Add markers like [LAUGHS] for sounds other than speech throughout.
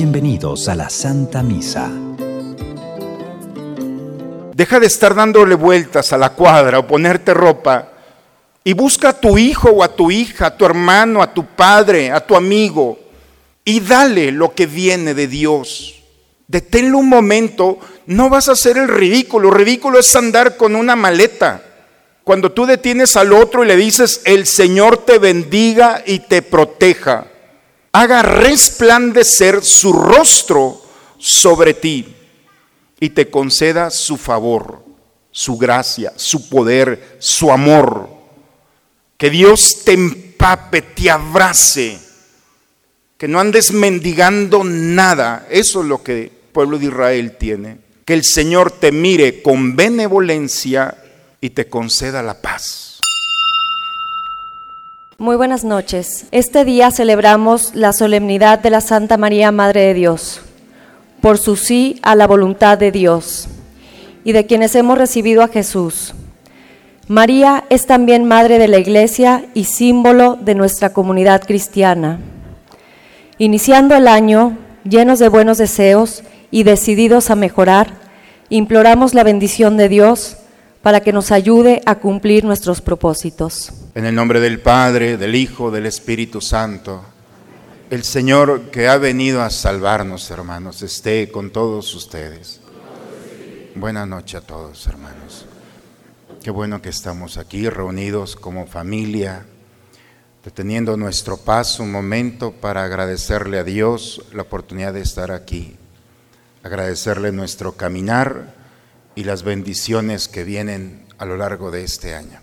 Bienvenidos a la Santa Misa. Deja de estar dándole vueltas a la cuadra o ponerte ropa y busca a tu hijo o a tu hija, a tu hermano, a tu padre, a tu amigo y dale lo que viene de Dios. Deténlo un momento, no vas a hacer el ridículo. Ridículo es andar con una maleta. Cuando tú detienes al otro y le dices, el Señor te bendiga y te proteja haga resplandecer su rostro sobre ti y te conceda su favor, su gracia, su poder, su amor. Que Dios te empape, te abrace, que no andes mendigando nada. Eso es lo que el pueblo de Israel tiene. Que el Señor te mire con benevolencia y te conceda la paz. Muy buenas noches. Este día celebramos la solemnidad de la Santa María, Madre de Dios, por su sí a la voluntad de Dios y de quienes hemos recibido a Jesús. María es también Madre de la Iglesia y símbolo de nuestra comunidad cristiana. Iniciando el año, llenos de buenos deseos y decididos a mejorar, imploramos la bendición de Dios para que nos ayude a cumplir nuestros propósitos. En el nombre del Padre, del Hijo, del Espíritu Santo, el Señor que ha venido a salvarnos, hermanos, esté con todos ustedes. Buenas noches a todos, hermanos. Qué bueno que estamos aquí reunidos como familia, deteniendo nuestro paso un momento para agradecerle a Dios la oportunidad de estar aquí, agradecerle nuestro caminar y las bendiciones que vienen a lo largo de este año.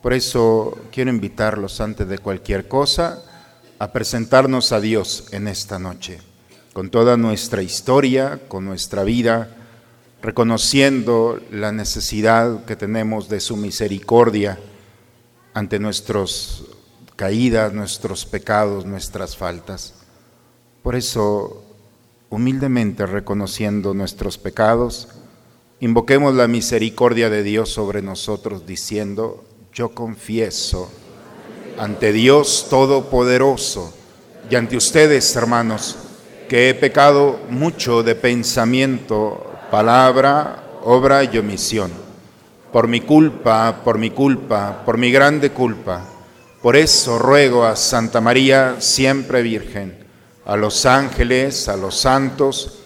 Por eso quiero invitarlos antes de cualquier cosa a presentarnos a Dios en esta noche, con toda nuestra historia, con nuestra vida, reconociendo la necesidad que tenemos de su misericordia ante nuestras caídas, nuestros pecados, nuestras faltas. Por eso, humildemente reconociendo nuestros pecados, Invoquemos la misericordia de Dios sobre nosotros diciendo, yo confieso ante Dios Todopoderoso y ante ustedes, hermanos, que he pecado mucho de pensamiento, palabra, obra y omisión. Por mi culpa, por mi culpa, por mi grande culpa. Por eso ruego a Santa María, siempre Virgen, a los ángeles, a los santos,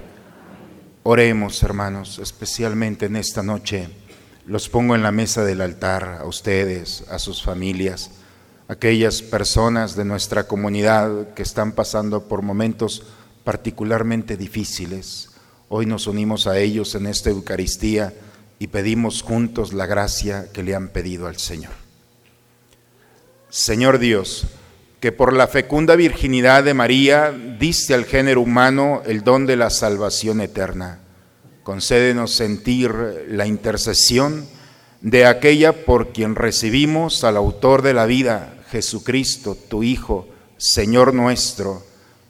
Oremos, hermanos, especialmente en esta noche. Los pongo en la mesa del altar a ustedes, a sus familias, aquellas personas de nuestra comunidad que están pasando por momentos particularmente difíciles. Hoy nos unimos a ellos en esta Eucaristía y pedimos juntos la gracia que le han pedido al Señor. Señor Dios, que por la fecunda virginidad de María diste al género humano el don de la salvación eterna. Concédenos sentir la intercesión de aquella por quien recibimos al autor de la vida, Jesucristo, tu Hijo, Señor nuestro,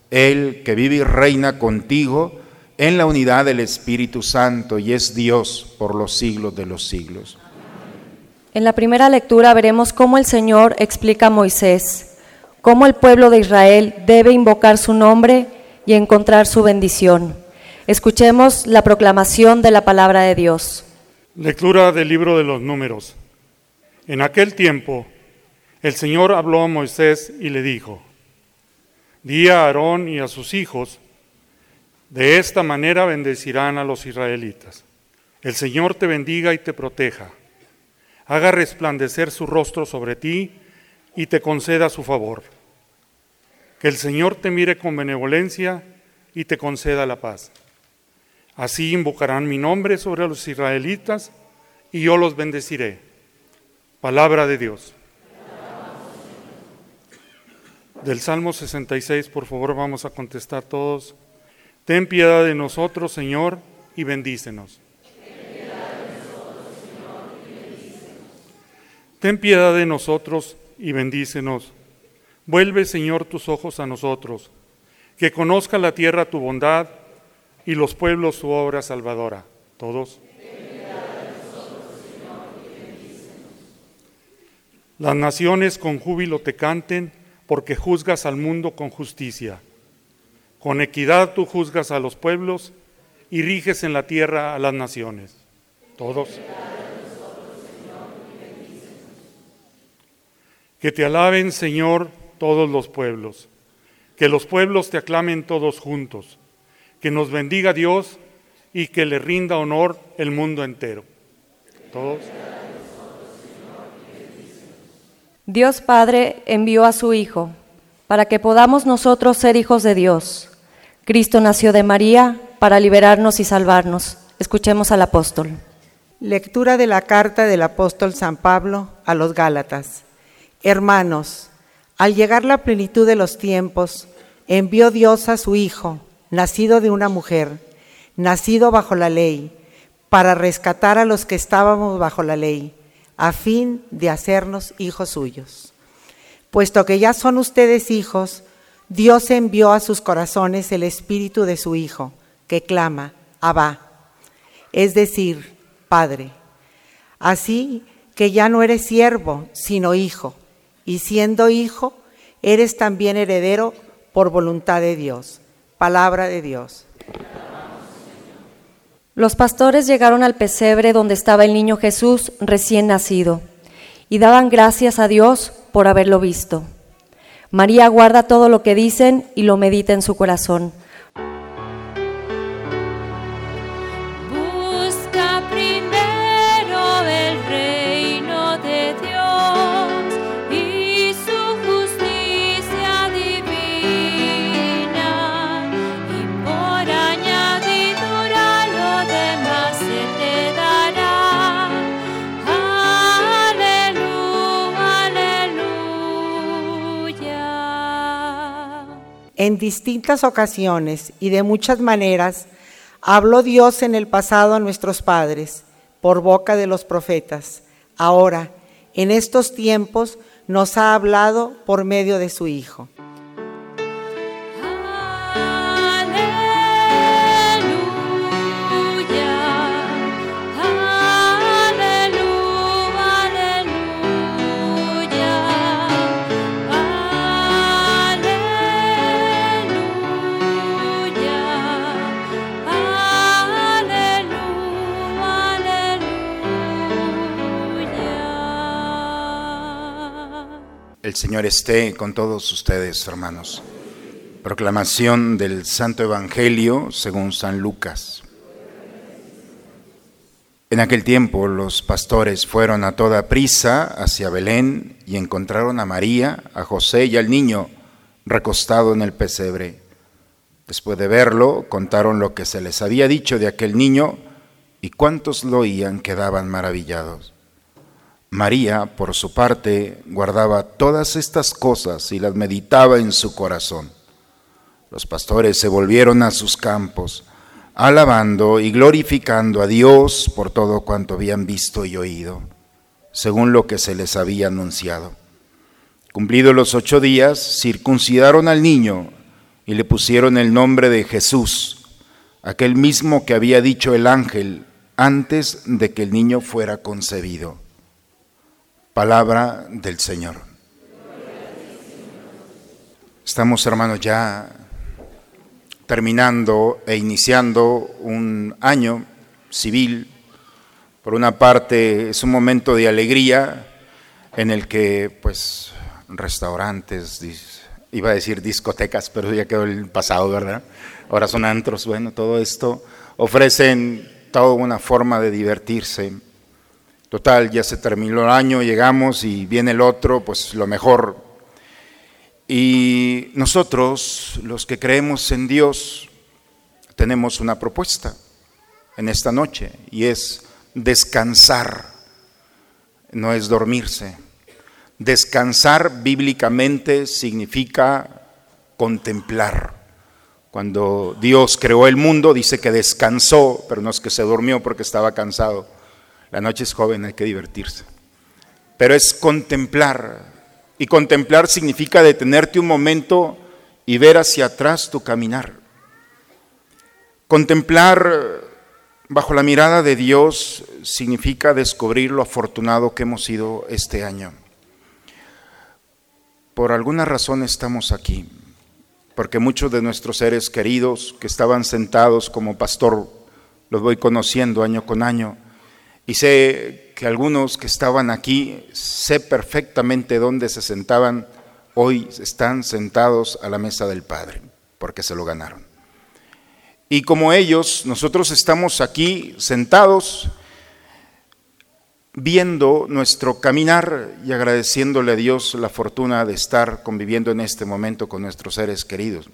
Él que vive y reina contigo en la unidad del Espíritu Santo y es Dios por los siglos de los siglos. En la primera lectura veremos cómo el Señor explica a Moisés cómo el pueblo de Israel debe invocar su nombre y encontrar su bendición. Escuchemos la proclamación de la palabra de Dios. Lectura del libro de los números. En aquel tiempo, el Señor habló a Moisés y le dijo, Di a Aarón y a sus hijos, de esta manera bendecirán a los israelitas. El Señor te bendiga y te proteja. Haga resplandecer su rostro sobre ti y te conceda su favor. Que el Señor te mire con benevolencia y te conceda la paz. Así invocarán mi nombre sobre los israelitas y yo los bendeciré. Palabra de Dios. Del Salmo 66, por favor, vamos a contestar todos. Ten piedad de nosotros, Señor, y bendícenos. Ten piedad de nosotros y bendícenos. Vuelve, Señor, tus ojos a nosotros, que conozca la tierra tu bondad y los pueblos su obra salvadora. Todos. Las naciones con júbilo te canten, porque juzgas al mundo con justicia. Con equidad tú juzgas a los pueblos y riges en la tierra a las naciones. Todos. Que te alaben, Señor, todos los pueblos. Que los pueblos te aclamen todos juntos. Que nos bendiga Dios y que le rinda honor el mundo entero. Todos. Dios Padre envió a su Hijo para que podamos nosotros ser hijos de Dios. Cristo nació de María para liberarnos y salvarnos. Escuchemos al apóstol. Lectura de la carta del apóstol San Pablo a los Gálatas. Hermanos, al llegar la plenitud de los tiempos, envió Dios a su Hijo, nacido de una mujer, nacido bajo la ley, para rescatar a los que estábamos bajo la ley, a fin de hacernos hijos suyos. Puesto que ya son ustedes hijos, Dios envió a sus corazones el espíritu de su Hijo, que clama, Abba, es decir, Padre. Así que ya no eres siervo, sino hijo y siendo hijo, eres también heredero por voluntad de Dios. Palabra de Dios. Los pastores llegaron al pesebre donde estaba el niño Jesús recién nacido y daban gracias a Dios por haberlo visto. María guarda todo lo que dicen y lo medita en su corazón. En distintas ocasiones y de muchas maneras habló Dios en el pasado a nuestros padres por boca de los profetas. Ahora, en estos tiempos, nos ha hablado por medio de su Hijo. El Señor esté con todos ustedes, hermanos. Proclamación del Santo Evangelio según San Lucas. En aquel tiempo los pastores fueron a toda prisa hacia Belén y encontraron a María, a José y al niño recostado en el pesebre. Después de verlo, contaron lo que se les había dicho de aquel niño y cuantos lo oían quedaban maravillados. María, por su parte, guardaba todas estas cosas y las meditaba en su corazón. Los pastores se volvieron a sus campos, alabando y glorificando a Dios por todo cuanto habían visto y oído, según lo que se les había anunciado. Cumplidos los ocho días, circuncidaron al niño y le pusieron el nombre de Jesús, aquel mismo que había dicho el ángel antes de que el niño fuera concebido. Palabra del Señor. Estamos, hermanos, ya terminando e iniciando un año civil. Por una parte es un momento de alegría en el que pues restaurantes, iba a decir discotecas, pero ya quedó el pasado, ¿verdad? Ahora son antros, bueno, todo esto ofrecen toda una forma de divertirse. Total, ya se terminó el año, llegamos y viene el otro, pues lo mejor y nosotros, los que creemos en Dios, tenemos una propuesta en esta noche y es descansar, no es dormirse. Descansar bíblicamente significa contemplar. Cuando Dios creó el mundo, dice que descansó, pero no es que se durmió porque estaba cansado. La noche es joven, hay que divertirse. Pero es contemplar, y contemplar significa detenerte un momento y ver hacia atrás tu caminar. Contemplar bajo la mirada de Dios significa descubrir lo afortunado que hemos sido este año. Por alguna razón estamos aquí, porque muchos de nuestros seres queridos que estaban sentados como pastor, los voy conociendo año con año, y sé que algunos que estaban aquí, sé perfectamente dónde se sentaban, hoy están sentados a la mesa del Padre, porque se lo ganaron. Y como ellos, nosotros estamos aquí sentados viendo nuestro caminar y agradeciéndole a Dios la fortuna de estar conviviendo en este momento con nuestros seres queridos.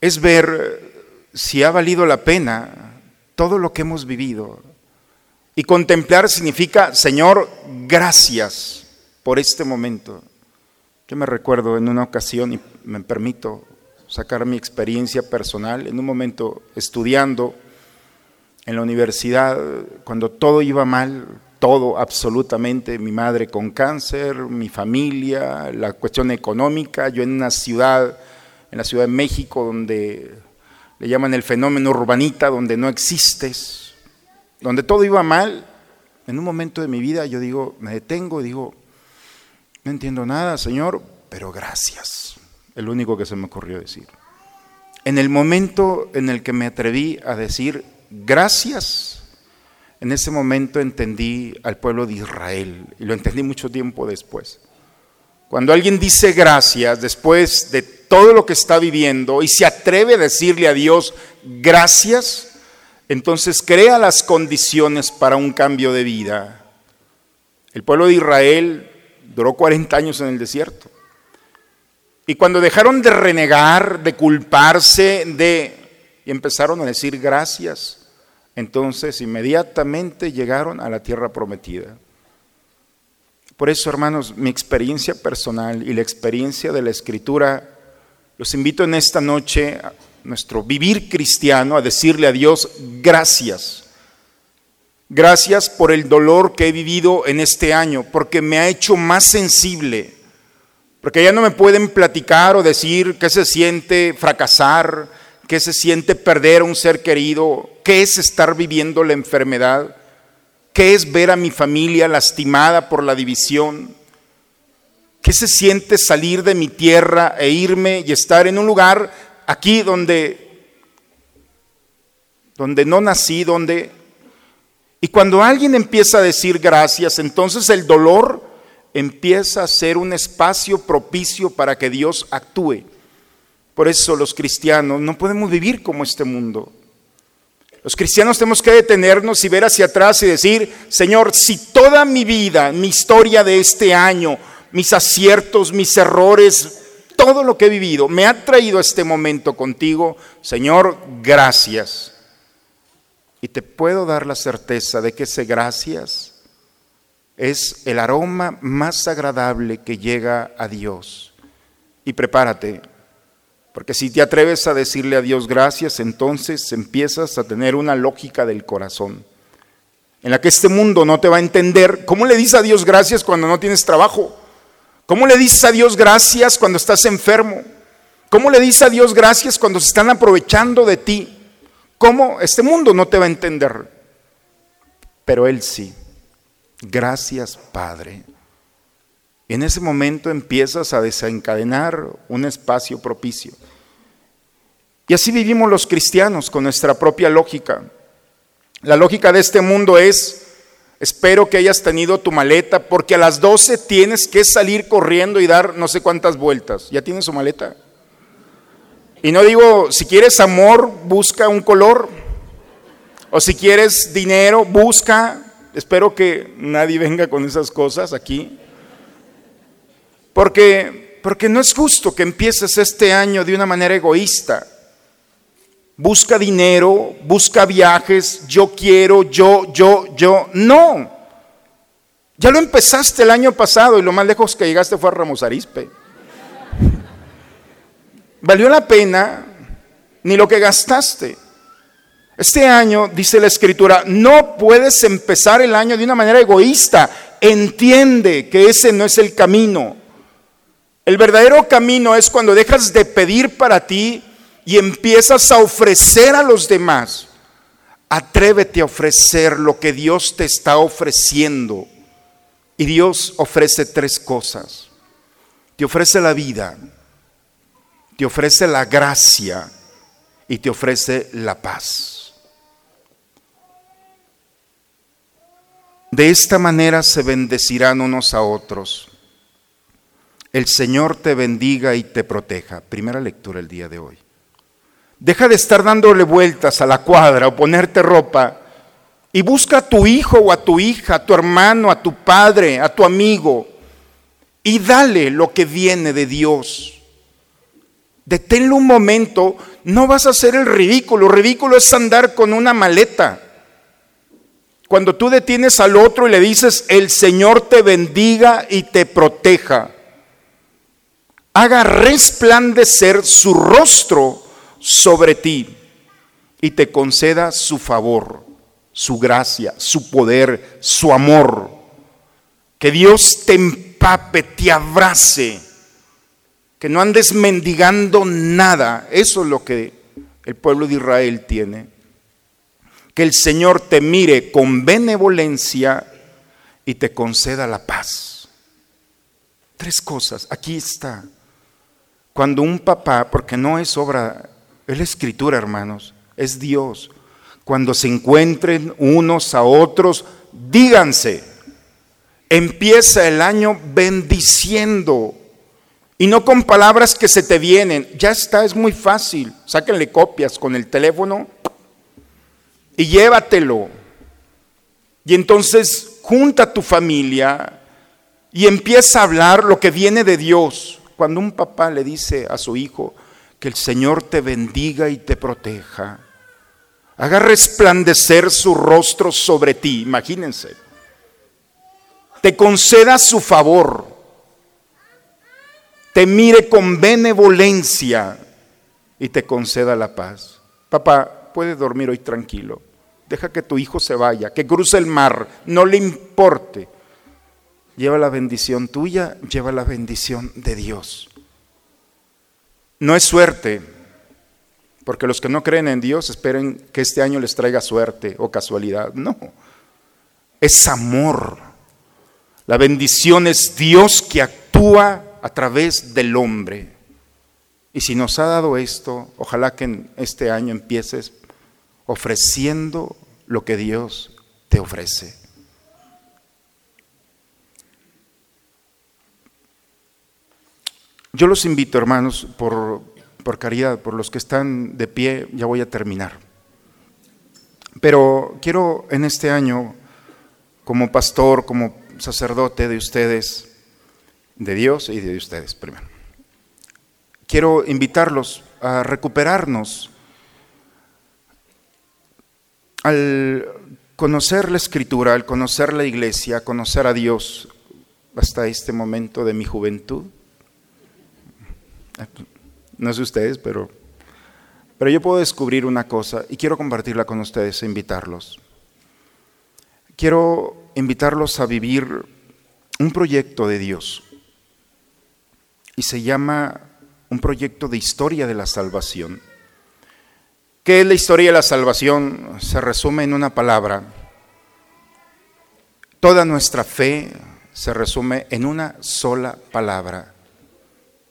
Es ver si ha valido la pena todo lo que hemos vivido, y contemplar significa, Señor, gracias por este momento. Yo me recuerdo en una ocasión, y me permito sacar mi experiencia personal, en un momento estudiando en la universidad, cuando todo iba mal, todo absolutamente, mi madre con cáncer, mi familia, la cuestión económica, yo en una ciudad, en la Ciudad de México, donde le llaman el fenómeno urbanita, donde no existes, donde todo iba mal, en un momento de mi vida yo digo, me detengo y digo, no entiendo nada, Señor, pero gracias. El único que se me ocurrió decir. En el momento en el que me atreví a decir gracias, en ese momento entendí al pueblo de Israel y lo entendí mucho tiempo después. Cuando alguien dice gracias después de todo lo que está viviendo y se atreve a decirle a Dios gracias, entonces crea las condiciones para un cambio de vida. El pueblo de Israel duró 40 años en el desierto. Y cuando dejaron de renegar, de culparse, de y empezaron a decir gracias, entonces inmediatamente llegaron a la tierra prometida. Por eso, hermanos, mi experiencia personal y la experiencia de la escritura, los invito en esta noche nuestro vivir cristiano, a decirle a Dios gracias. Gracias por el dolor que he vivido en este año, porque me ha hecho más sensible, porque ya no me pueden platicar o decir qué se siente fracasar, qué se siente perder a un ser querido, qué es estar viviendo la enfermedad, qué es ver a mi familia lastimada por la división, qué se siente salir de mi tierra e irme y estar en un lugar aquí donde, donde no nací, donde... Y cuando alguien empieza a decir gracias, entonces el dolor empieza a ser un espacio propicio para que Dios actúe. Por eso los cristianos no podemos vivir como este mundo. Los cristianos tenemos que detenernos y ver hacia atrás y decir, Señor, si toda mi vida, mi historia de este año, mis aciertos, mis errores, todo lo que he vivido me ha traído a este momento contigo, Señor, gracias. Y te puedo dar la certeza de que ese gracias es el aroma más agradable que llega a Dios. Y prepárate, porque si te atreves a decirle a Dios gracias, entonces empiezas a tener una lógica del corazón, en la que este mundo no te va a entender. ¿Cómo le dices a Dios gracias cuando no tienes trabajo? ¿Cómo le dices a Dios gracias cuando estás enfermo? ¿Cómo le dices a Dios gracias cuando se están aprovechando de ti? ¿Cómo? Este mundo no te va a entender, pero Él sí. Gracias, Padre. Y en ese momento empiezas a desencadenar un espacio propicio. Y así vivimos los cristianos con nuestra propia lógica. La lógica de este mundo es, espero que hayas tenido tu maleta porque a las 12 tienes que salir corriendo y dar no sé cuántas vueltas. ¿Ya tienes su maleta? Y no digo, si quieres amor, busca un color. O si quieres dinero, busca. Espero que nadie venga con esas cosas aquí. Porque, porque no es justo que empieces este año de una manera egoísta. Busca dinero, busca viajes, yo quiero, yo, yo, yo. No. Ya lo empezaste el año pasado y lo más lejos que llegaste fue a Ramos Arispe. [LAUGHS] ¿Valió la pena ni lo que gastaste? Este año, dice la escritura, no puedes empezar el año de una manera egoísta. Entiende que ese no es el camino. El verdadero camino es cuando dejas de pedir para ti y empiezas a ofrecer a los demás. Atrévete a ofrecer lo que Dios te está ofreciendo. Y Dios ofrece tres cosas. Te ofrece la vida, te ofrece la gracia y te ofrece la paz. De esta manera se bendecirán unos a otros. El Señor te bendiga y te proteja. Primera lectura el día de hoy. Deja de estar dándole vueltas a la cuadra o ponerte ropa y busca a tu hijo o a tu hija, a tu hermano, a tu padre, a tu amigo y dale lo que viene de Dios. Deténlo un momento, no vas a hacer el ridículo. Ridículo es andar con una maleta. Cuando tú detienes al otro y le dices, el Señor te bendiga y te proteja haga resplandecer su rostro sobre ti y te conceda su favor, su gracia, su poder, su amor. Que Dios te empape, te abrace, que no andes mendigando nada. Eso es lo que el pueblo de Israel tiene. Que el Señor te mire con benevolencia y te conceda la paz. Tres cosas, aquí está. Cuando un papá, porque no es obra, es la escritura, hermanos, es Dios. Cuando se encuentren unos a otros, díganse, empieza el año bendiciendo y no con palabras que se te vienen. Ya está, es muy fácil. Sáquenle copias con el teléfono y llévatelo. Y entonces junta a tu familia y empieza a hablar lo que viene de Dios. Cuando un papá le dice a su hijo que el Señor te bendiga y te proteja, haga resplandecer su rostro sobre ti, imagínense, te conceda su favor, te mire con benevolencia y te conceda la paz. Papá, puede dormir hoy tranquilo. Deja que tu hijo se vaya, que cruce el mar, no le importe lleva la bendición tuya, lleva la bendición de Dios. No es suerte, porque los que no creen en Dios esperen que este año les traiga suerte o casualidad. No, es amor. La bendición es Dios que actúa a través del hombre. Y si nos ha dado esto, ojalá que en este año empieces ofreciendo lo que Dios te ofrece. Yo los invito, hermanos, por, por caridad, por los que están de pie, ya voy a terminar. Pero quiero en este año, como pastor, como sacerdote de ustedes, de Dios y de ustedes primero, quiero invitarlos a recuperarnos al conocer la escritura, al conocer la iglesia, conocer a Dios hasta este momento de mi juventud. No sé ustedes, pero, pero yo puedo descubrir una cosa y quiero compartirla con ustedes e invitarlos. Quiero invitarlos a vivir un proyecto de Dios y se llama un proyecto de historia de la salvación. ¿Qué es la historia de la salvación? Se resume en una palabra. Toda nuestra fe se resume en una sola palabra,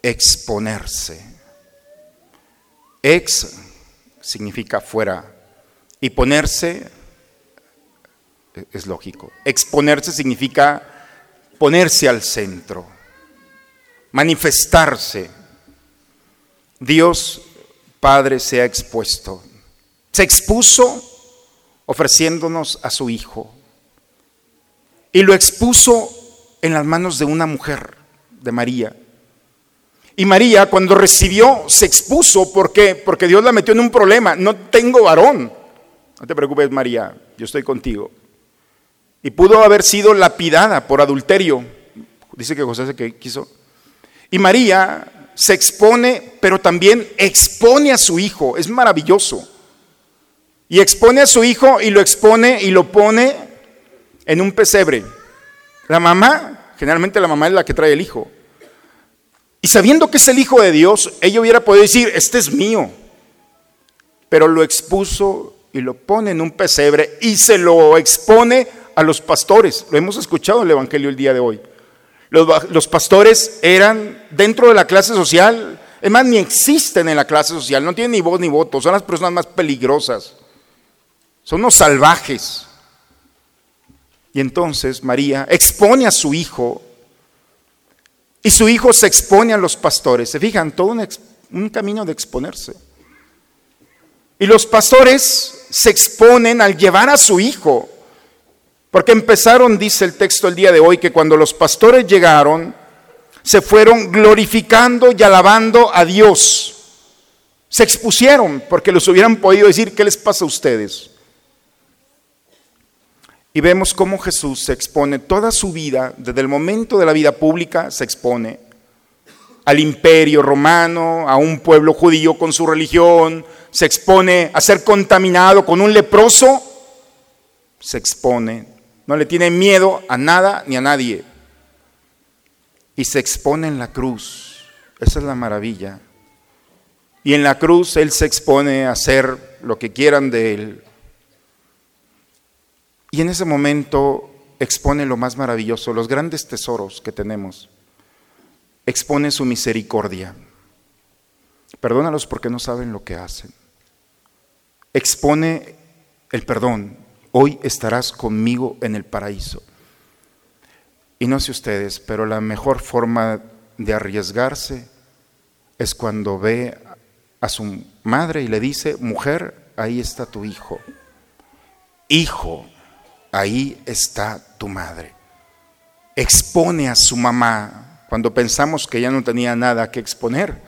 exponerse. Ex significa fuera y ponerse es lógico. Exponerse significa ponerse al centro, manifestarse. Dios Padre se ha expuesto. Se expuso ofreciéndonos a su Hijo. Y lo expuso en las manos de una mujer, de María. Y María cuando recibió se expuso, ¿por qué? Porque Dios la metió en un problema. No tengo varón. No te preocupes, María, yo estoy contigo. Y pudo haber sido lapidada por adulterio. Dice que José se quiso. Y María se expone, pero también expone a su hijo. Es maravilloso. Y expone a su hijo y lo expone y lo pone en un pesebre. La mamá, generalmente la mamá es la que trae el hijo. Y sabiendo que es el hijo de Dios, ella hubiera podido decir, este es mío. Pero lo expuso y lo pone en un pesebre y se lo expone a los pastores. Lo hemos escuchado en el Evangelio el día de hoy. Los, pastores eran dentro de la clase social, es más, ni existen en la clase social, no tienen ni voz ni voto, son las personas más peligrosas, son unos salvajes. Y entonces María expone a su hijo y su hijo se expone a los pastores. Se fijan, todo un, un camino de exponerse. Y los pastores se exponen al llevar a su hijo porque empezaron, dice el texto el día de hoy, que cuando los pastores llegaron, se fueron glorificando y alabando a Dios. Se expusieron porque los hubieran podido decir, ¿qué les pasa a ustedes? Y vemos cómo Jesús se expone toda su vida, desde el momento de la vida pública, se expone al imperio romano, a un pueblo judío con su religión, se expone a ser contaminado con un leproso, se expone no le tiene miedo a nada ni a nadie. Y se expone en la cruz. Esa es la maravilla. Y en la cruz Él se expone a hacer lo que quieran de Él. Y en ese momento expone lo más maravilloso, los grandes tesoros que tenemos. Expone su misericordia. Perdónalos porque no saben lo que hacen. Expone el perdón, hoy estarás conmigo en el paraíso. Y no sé ustedes, pero la mejor forma de arriesgarse es cuando ve a su madre y le dice, mujer, ahí está tu hijo. Hijo, ahí está tu madre. Expone a su mamá cuando pensamos que ya no tenía nada que exponer.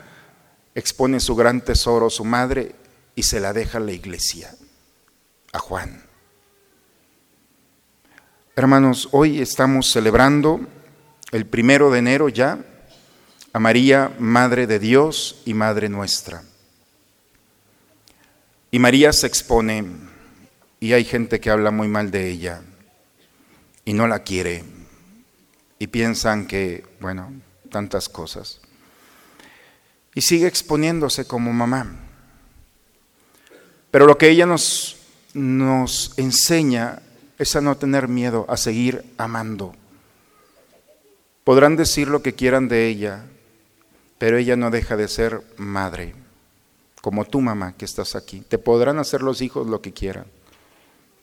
Expone su gran tesoro, su madre, y se la deja a la iglesia, a Juan. Hermanos, hoy estamos celebrando el primero de enero ya a María, Madre de Dios y Madre nuestra. Y María se expone y hay gente que habla muy mal de ella y no la quiere y piensan que, bueno, tantas cosas. Y sigue exponiéndose como mamá. Pero lo que ella nos, nos enseña es a no tener miedo, a seguir amando. Podrán decir lo que quieran de ella, pero ella no deja de ser madre, como tu mamá que estás aquí. Te podrán hacer los hijos lo que quieran,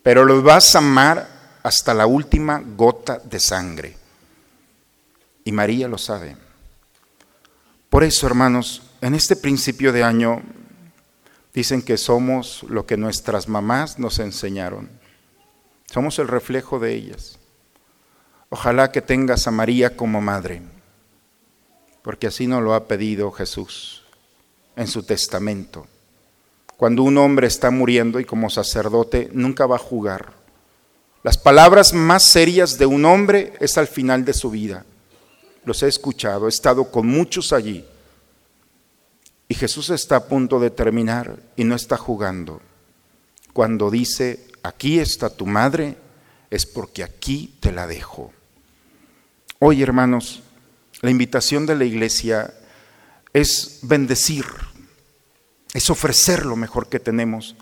pero los vas a amar hasta la última gota de sangre. Y María lo sabe. Por eso, hermanos, en este principio de año dicen que somos lo que nuestras mamás nos enseñaron. Somos el reflejo de ellas. Ojalá que tengas a María como madre, porque así nos lo ha pedido Jesús en su testamento. Cuando un hombre está muriendo y como sacerdote nunca va a jugar. Las palabras más serias de un hombre es al final de su vida. Los he escuchado, he estado con muchos allí. Y Jesús está a punto de terminar y no está jugando. Cuando dice, aquí está tu madre, es porque aquí te la dejo. Hoy, hermanos, la invitación de la iglesia es bendecir, es ofrecer lo mejor que tenemos.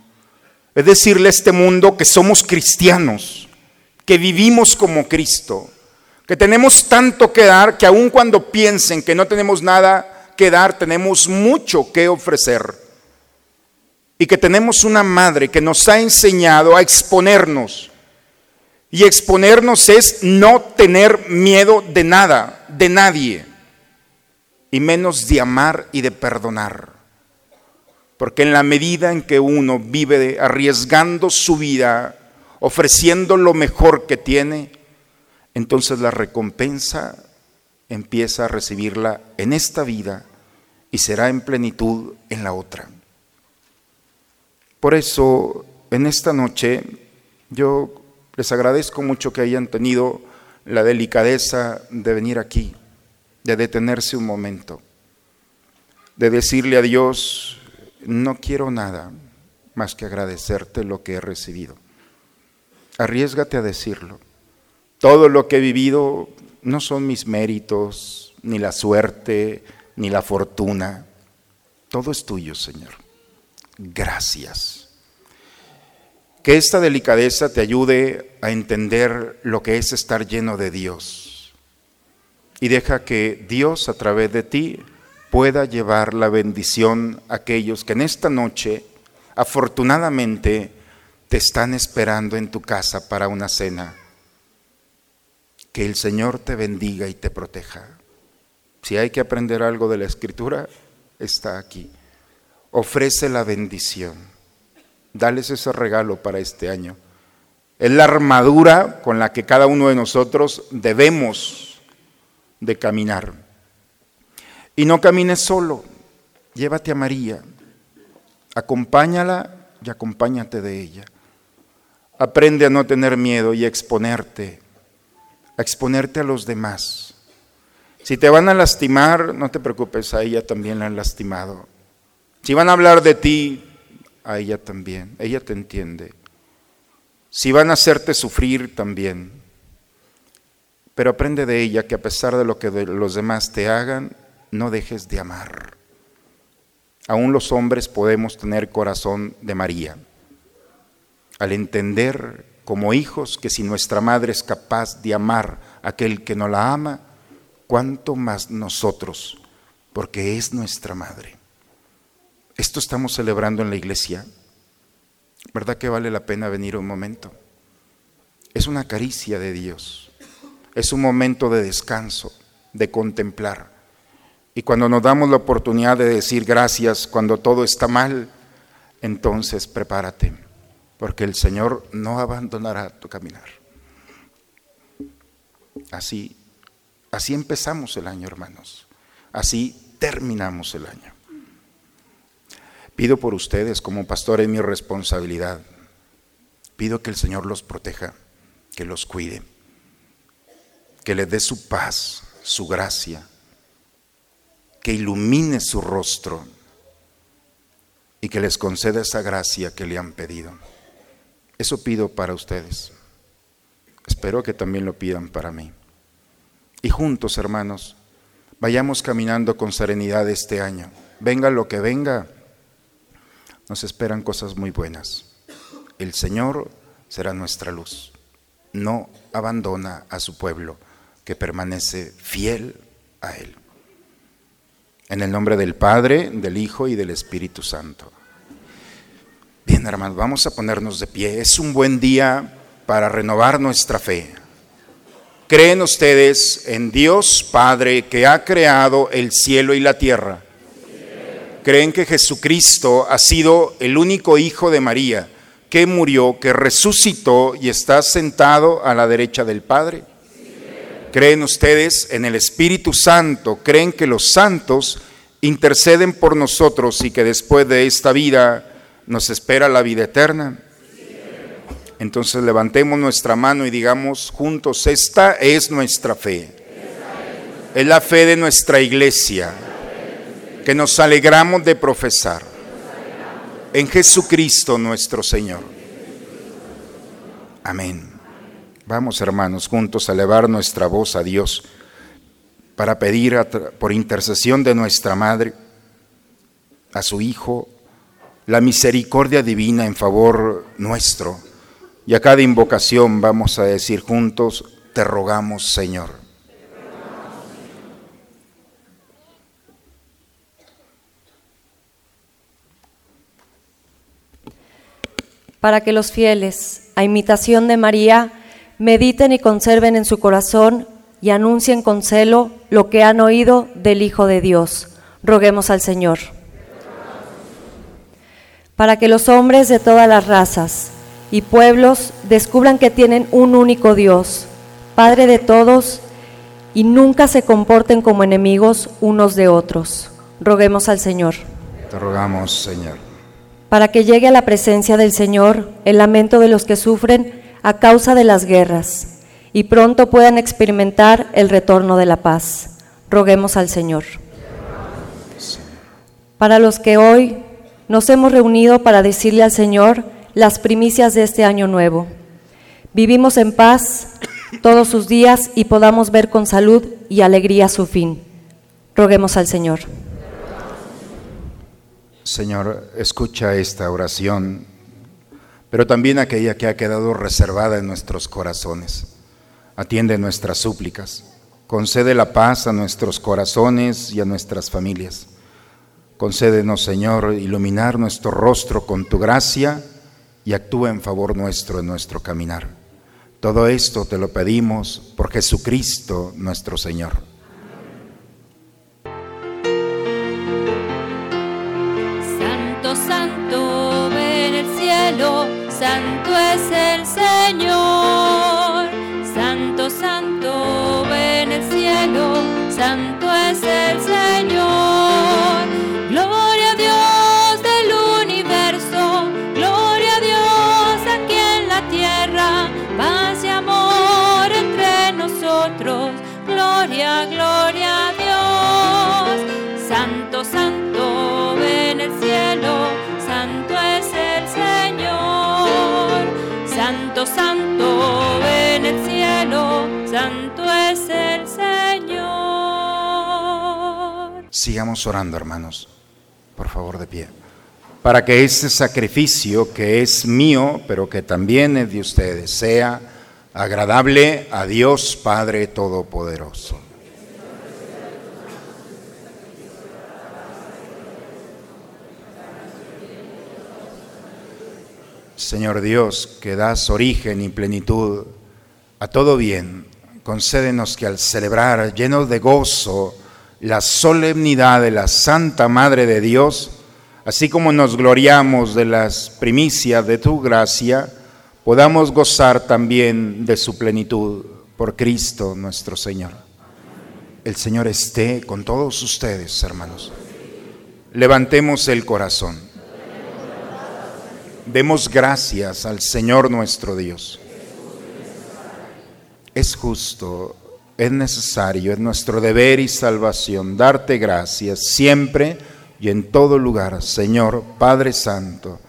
Es decirle a este mundo que somos cristianos, que vivimos como Cristo, que tenemos tanto que dar que aun cuando piensen que no tenemos nada que dar, tenemos mucho que ofrecer. Y que tenemos una madre que nos ha enseñado a exponernos. Y exponernos es no tener miedo de nada, de nadie y menos de amar y de perdonar. Porque en la medida en que uno vive arriesgando su vida, ofreciendo lo mejor que tiene, entonces la recompensa empieza a recibirla en esta vida y será en plenitud en la otra. Por eso, en esta noche, yo les agradezco mucho que hayan tenido la delicadeza de venir aquí de detenerse un momento, de decirle a Dios, no quiero nada más que agradecerte lo que he recibido. Arriesgate a decirlo. Todo lo que he vivido no son mis méritos, ni la suerte, ni la fortuna. Todo es tuyo, Señor. Gracias. Que esta delicadeza te ayude a entender lo que es estar lleno de Dios y deja que Dios a través de ti pueda llevar la bendición a aquellos que en esta noche afortunadamente te están esperando en tu casa para una cena. Que el Señor te bendiga y te proteja. Si hay que aprender algo de la escritura, está aquí. Ofrece la bendición. Dales ese regalo para este año. Es la armadura con la que cada uno de nosotros debemos de caminar. Y no camines solo, llévate a María, acompáñala y acompáñate de ella. Aprende a no tener miedo y a exponerte, a exponerte a los demás. Si te van a lastimar, no te preocupes, a ella también la han lastimado. Si van a hablar de ti, a ella también, ella te entiende. Si van a hacerte sufrir, también. Pero aprende de ella que a pesar de lo que los demás te hagan, no dejes de amar. Aún los hombres podemos tener corazón de María. Al entender como hijos que si nuestra madre es capaz de amar a aquel que no la ama, cuánto más nosotros, porque es nuestra madre. Esto estamos celebrando en la iglesia. ¿Verdad que vale la pena venir un momento? Es una caricia de Dios es un momento de descanso, de contemplar. Y cuando nos damos la oportunidad de decir gracias cuando todo está mal, entonces prepárate, porque el Señor no abandonará tu caminar. Así, así empezamos el año, hermanos. Así terminamos el año. Pido por ustedes, como pastor, es mi responsabilidad. Pido que el Señor los proteja, que los cuide que le dé su paz, su gracia, que ilumine su rostro y que les conceda esa gracia que le han pedido. Eso pido para ustedes. Espero que también lo pidan para mí. Y juntos, hermanos, vayamos caminando con serenidad este año. Venga lo que venga, nos esperan cosas muy buenas. El Señor será nuestra luz. No abandona a su pueblo que permanece fiel a Él. En el nombre del Padre, del Hijo y del Espíritu Santo. Bien, hermanos, vamos a ponernos de pie. Es un buen día para renovar nuestra fe. ¿Creen ustedes en Dios Padre que ha creado el cielo y la tierra? creen que Jesucristo ha sido el único hijo de María, que murió, que resucitó y está sentado a la derecha del Padre. ¿Creen ustedes en el Espíritu Santo? ¿Creen que los santos interceden por nosotros y que después de esta vida nos espera la vida eterna? Entonces levantemos nuestra mano y digamos juntos, esta es nuestra fe. Es la fe de nuestra iglesia que nos alegramos de profesar en Jesucristo nuestro Señor. Amén. Vamos hermanos juntos a elevar nuestra voz a Dios para pedir por intercesión de nuestra Madre a su Hijo la misericordia divina en favor nuestro. Y a cada invocación vamos a decir juntos, te rogamos Señor. para que los fieles, a imitación de María, mediten y conserven en su corazón y anuncien con celo lo que han oído del Hijo de Dios. Roguemos al Señor. Para que los hombres de todas las razas y pueblos descubran que tienen un único Dios, Padre de todos, y nunca se comporten como enemigos unos de otros. Roguemos al Señor. Te rogamos, Señor para que llegue a la presencia del Señor el lamento de los que sufren a causa de las guerras y pronto puedan experimentar el retorno de la paz. Roguemos al Señor. Para los que hoy nos hemos reunido para decirle al Señor las primicias de este año nuevo. Vivimos en paz todos sus días y podamos ver con salud y alegría su fin. Roguemos al Señor. Señor, escucha esta oración, pero también aquella que ha quedado reservada en nuestros corazones. Atiende nuestras súplicas. Concede la paz a nuestros corazones y a nuestras familias. Concédenos, Señor, iluminar nuestro rostro con tu gracia y actúa en favor nuestro en nuestro caminar. Todo esto te lo pedimos por Jesucristo nuestro Señor. santo es el Señor, santo, santo, ven el cielo, santo es el Señor. Gloria a Dios del universo, gloria a Dios aquí en la tierra, paz y amor entre nosotros, gloria, gloria a Dios, santo, santo, ven el cielo, Sigamos orando, hermanos, por favor, de pie. Para que este sacrificio que es mío, pero que también es de ustedes, sea agradable a Dios Padre Todopoderoso. Señor Dios, que das origen y plenitud a todo bien, concédenos que al celebrar llenos de gozo la solemnidad de la Santa Madre de Dios, así como nos gloriamos de las primicias de tu gracia, podamos gozar también de su plenitud por Cristo nuestro Señor. El Señor esté con todos ustedes, hermanos. Levantemos el corazón. Demos gracias al Señor nuestro Dios. Es justo, es necesario, es nuestro deber y salvación darte gracias siempre y en todo lugar, Señor Padre Santo,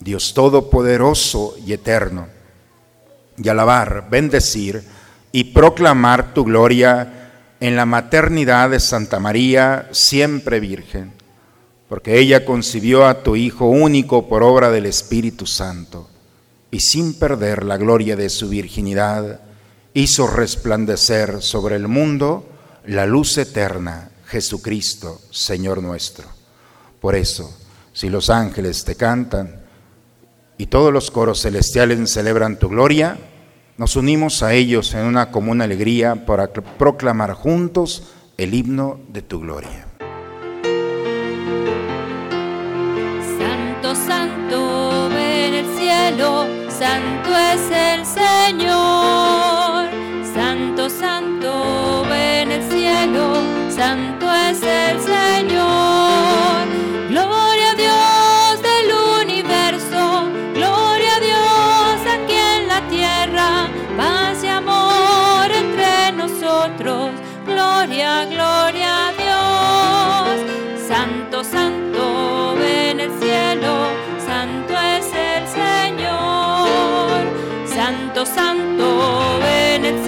Dios Todopoderoso y Eterno, y alabar, bendecir y proclamar tu gloria en la maternidad de Santa María, siempre Virgen porque ella concibió a tu Hijo único por obra del Espíritu Santo, y sin perder la gloria de su virginidad, hizo resplandecer sobre el mundo la luz eterna, Jesucristo, Señor nuestro. Por eso, si los ángeles te cantan y todos los coros celestiales celebran tu gloria, nos unimos a ellos en una común alegría para proclamar juntos el himno de tu gloria. Santo, santo, ven el cielo, santo es el Señor. Santo, en el cielo, santo es el Señor. Gloria a Dios del universo, gloria a Dios aquí en la tierra, paz y amor entre nosotros. Gloria, gloria a Dios. Santo, santo en el cielo, santo es el Señor. Santo, santo en el cielo,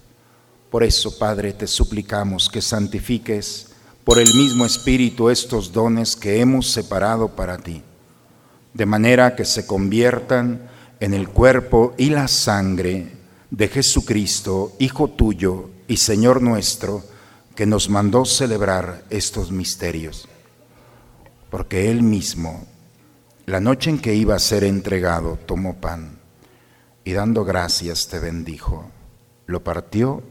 Por eso, Padre, te suplicamos que santifiques por el mismo Espíritu estos dones que hemos separado para ti, de manera que se conviertan en el cuerpo y la sangre de Jesucristo, Hijo tuyo y Señor nuestro, que nos mandó celebrar estos misterios. Porque Él mismo, la noche en que iba a ser entregado, tomó pan y dando gracias te bendijo, lo partió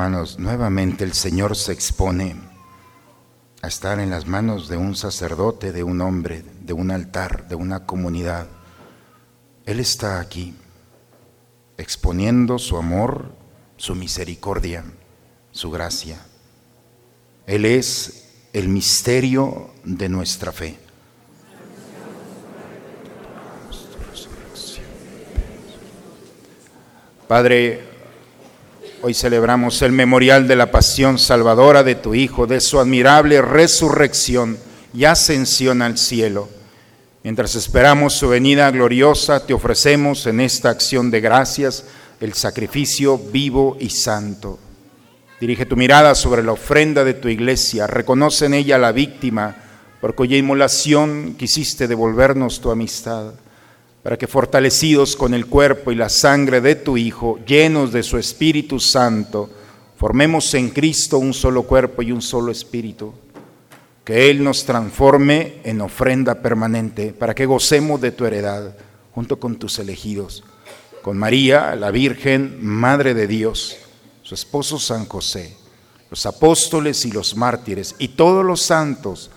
Hermanos, nuevamente el Señor se expone a estar en las manos de un sacerdote, de un hombre, de un altar, de una comunidad. Él está aquí exponiendo su amor, su misericordia, su gracia. Él es el misterio de nuestra fe. Padre, hoy celebramos el memorial de la pasión salvadora de tu Hijo, de su admirable resurrección y ascensión al cielo. Mientras esperamos su venida gloriosa, te ofrecemos en esta acción de gracias el sacrificio vivo y santo. Dirige tu mirada sobre la ofrenda de tu iglesia, reconoce en ella la víctima por cuya inmolación quisiste devolvernos tu amistad, para que fortalecidos con el cuerpo y la sangre de tu Hijo, llenos de su Espíritu Santo, formemos en Cristo un solo cuerpo y un solo espíritu que Él nos transforme en ofrenda permanente para que gocemos de tu heredad junto con tus elegidos, con María, la Virgen, Madre de Dios, su esposo San José, los apóstoles y los mártires y todos los santos,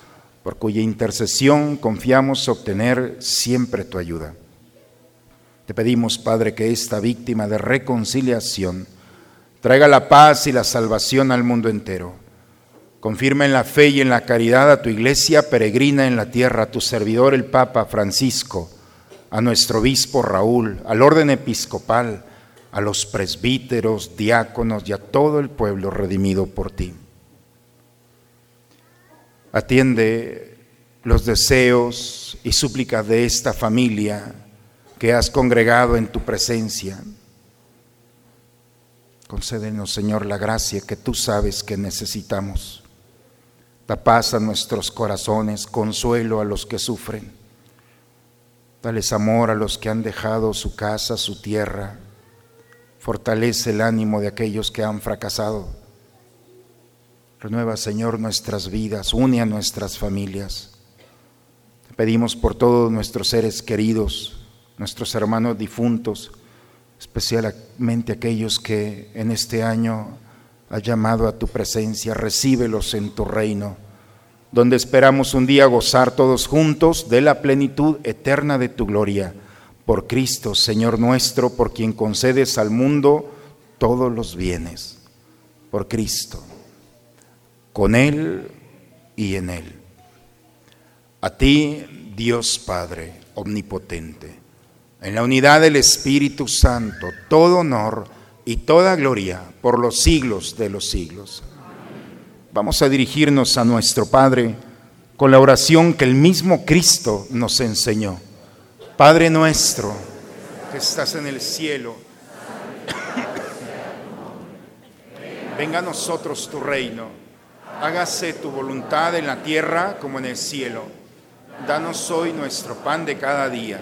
por cuya intercesión confiamos obtener siempre tu ayuda. Te pedimos, Padre, que esta víctima de reconciliación traiga la paz y la salvación al mundo entero Confirma en la fe y en la caridad a tu iglesia peregrina en la tierra, a tu servidor el Papa Francisco, a nuestro obispo Raúl, al orden episcopal, a los presbíteros, diáconos y a todo el pueblo redimido por ti. Atiende los deseos y súplicas de esta familia que has congregado en tu presencia. Concédenos, Señor, la gracia que tú sabes que necesitamos. Da paz a nuestros corazones, consuelo a los que sufren. Dales amor a los que han dejado su casa, su tierra, Fortalece el ánimo de aquellos que han fracasado. Renueva, Señor, nuestras vidas, une a nuestras familias. Te pedimos por todos nuestros seres queridos, nuestros hermanos difuntos, especialmente aquellos que en este año has llamado a tu presencia, recíbelos en tu reino, donde esperamos un día gozar todos juntos de la plenitud eterna de tu gloria. Por Cristo, Señor nuestro, por quien concedes al mundo todos los bienes. Por Cristo, con Él y en Él. A ti, Dios Padre Omnipotente, en la unidad del Espíritu Santo, todo honor y toda gloria por los siglos de los siglos. Vamos a dirigirnos a nuestro Padre con la oración que el mismo Cristo nos enseñó. Padre nuestro, que estás en el cielo, venga a nosotros tu reino, hágase tu voluntad en la tierra como en el cielo. Danos hoy nuestro pan de cada día,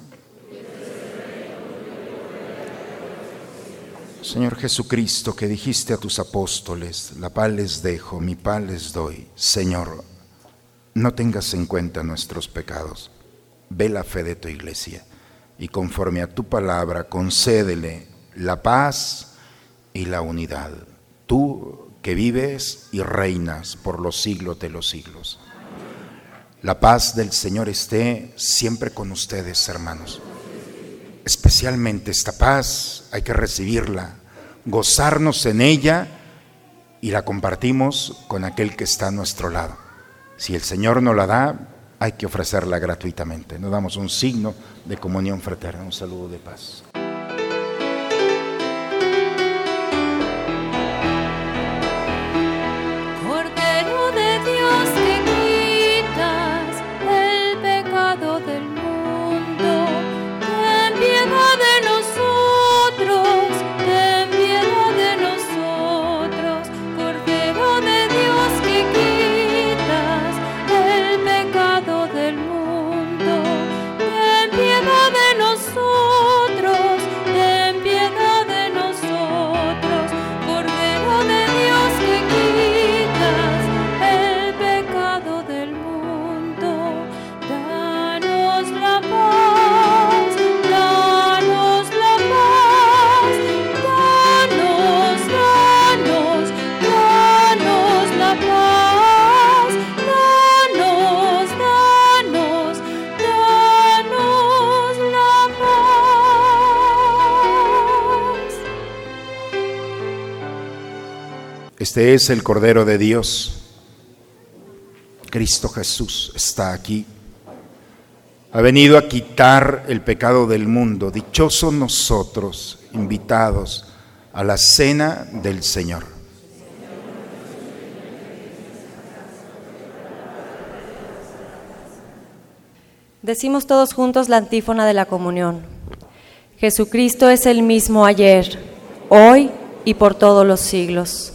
Señor Jesucristo, que dijiste a tus apóstoles, la paz les dejo, mi paz les doy. Señor, no tengas en cuenta nuestros pecados. Ve la fe de tu iglesia y conforme a tu palabra concédele la paz y la unidad. Tú que vives y reinas por los siglos de los siglos. La paz del Señor esté siempre con ustedes, hermanos. Especialmente esta paz hay que recibirla, gozarnos en ella y la compartimos con aquel que está a nuestro lado. Si el Señor nos la da, hay que ofrecerla gratuitamente. Nos damos un signo de comunión fraterna, un saludo de paz. Este es el Cordero de Dios. Cristo Jesús está aquí. Ha venido a quitar el pecado del mundo. Dichosos nosotros, invitados a la cena del Señor. Decimos todos juntos la antífona de la comunión. Jesucristo es el mismo ayer, hoy y por todos los siglos.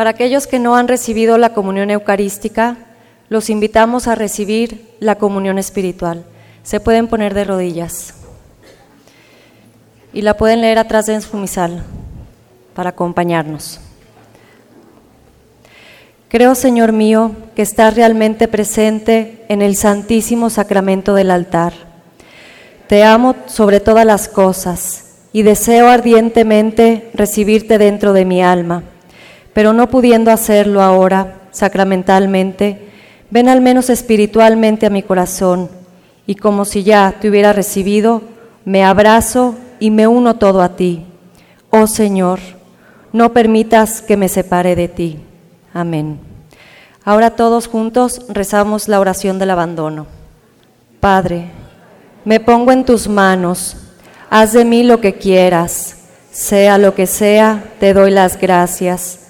Para aquellos que no han recibido la comunión eucarística, los invitamos a recibir la comunión espiritual. Se pueden poner de rodillas y la pueden leer atrás de su misal para acompañarnos. Creo, Señor mío, que estás realmente presente en el santísimo sacramento del altar. Te amo sobre todas las cosas y deseo ardientemente recibirte dentro de mi alma pero no pudiendo hacerlo ahora sacramentalmente, ven al menos espiritualmente a mi corazón y como si ya te hubiera recibido, me abrazo y me uno todo a ti. Oh Señor, no permitas que me separe de ti. Amén. Ahora todos juntos rezamos la oración del abandono. Padre, me pongo en tus manos, haz de mí lo que quieras, sea lo que sea, te doy las gracias.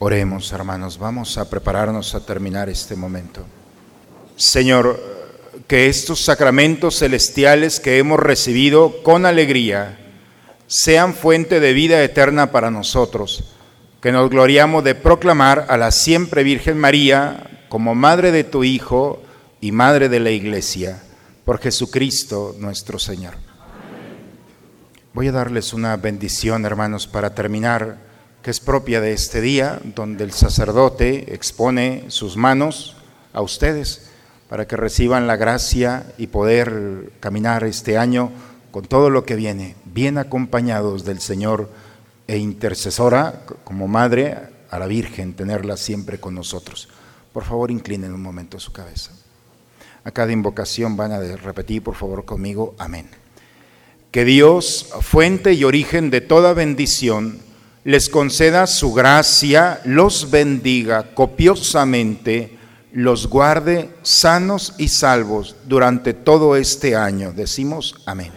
Oremos, hermanos, vamos a prepararnos a terminar este momento. Señor, que estos sacramentos celestiales que hemos recibido con alegría sean fuente de vida eterna para nosotros, que nos gloriamos de proclamar a la siempre Virgen María como Madre de tu Hijo y Madre de la Iglesia, por Jesucristo nuestro Señor. Voy a darles una bendición, hermanos, para terminar, es propia de este día, donde el sacerdote expone sus manos a ustedes para que reciban la gracia y poder caminar este año con todo lo que viene, bien acompañados del Señor e intercesora como madre a la Virgen, tenerla siempre con nosotros. Por favor, inclinen un momento su cabeza. A cada invocación van a repetir, por favor, conmigo, amén. Que Dios, fuente y origen de toda bendición, les conceda su gracia, los bendiga copiosamente, los guarde sanos y salvos durante todo este año. Decimos amén.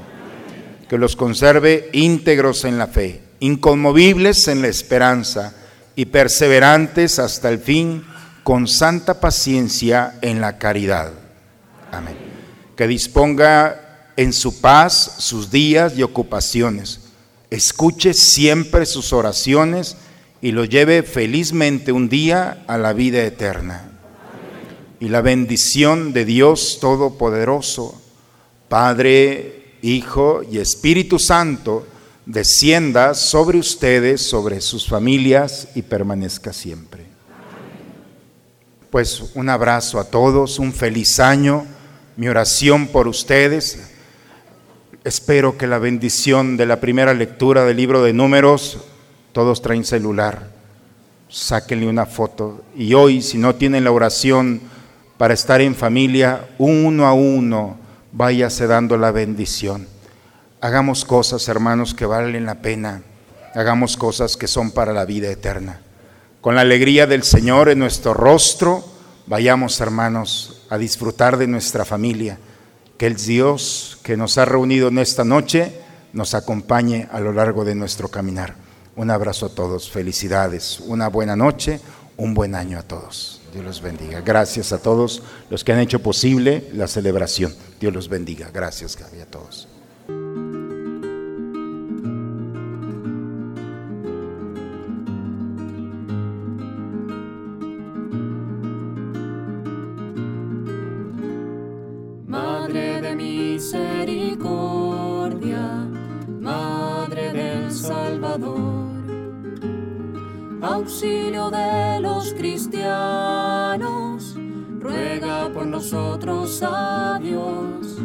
Que los conserve íntegros en la fe, inconmovibles en la esperanza y perseverantes hasta el fin con santa paciencia en la caridad. Amén. Que disponga en su paz sus días y ocupaciones. Escuche siempre sus oraciones y lo lleve felizmente un día a la vida eterna. Y la bendición de Dios Todopoderoso, Padre, Hijo y Espíritu Santo, descienda sobre ustedes, sobre sus familias y permanezca siempre. Pues un abrazo a todos, un feliz año, mi oración por ustedes. Espero que la bendición de la primera lectura del libro de números, todos traen celular, sáquenle una foto. Y hoy, si no tienen la oración para estar en familia, uno a uno, váyase dando la bendición. Hagamos cosas, hermanos, que valen la pena. Hagamos cosas que son para la vida eterna. Con la alegría del Señor en nuestro rostro, vayamos, hermanos, a disfrutar de nuestra familia. Que el Dios que nos ha reunido en esta noche nos acompañe a lo largo de nuestro caminar. Un abrazo a todos, felicidades, una buena noche, un buen año a todos. Dios los bendiga. Gracias a todos los que han hecho posible la celebración. Dios los bendiga. Gracias, Gaby, a todos. Salvador, auxilio de los cristianos, ruega por nosotros a Dios.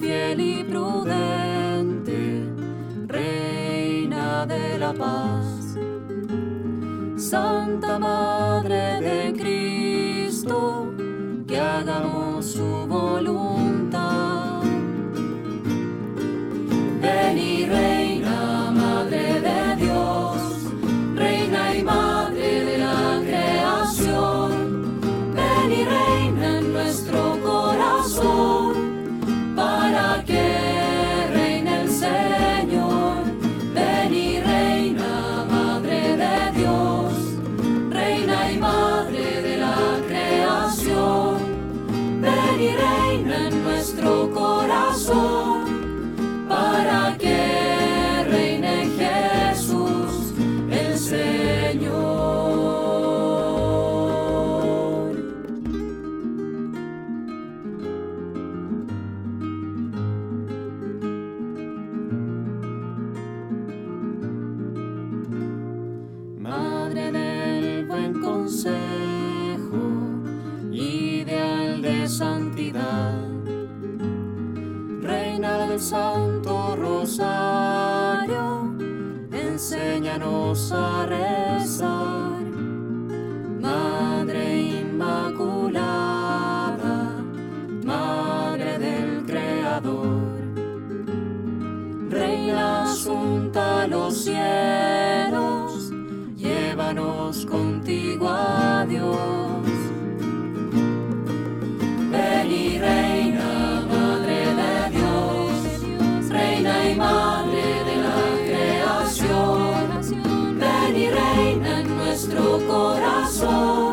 fiel y prudente, Reina de la paz. Santa Madre de Cristo, que hagamos su voluntad. Ven y reina, Asunta a los cielos, llévanos contigo a Dios. Ven y reina, Madre de Dios, Reina y Madre de la creación. Ven y reina en nuestro corazón.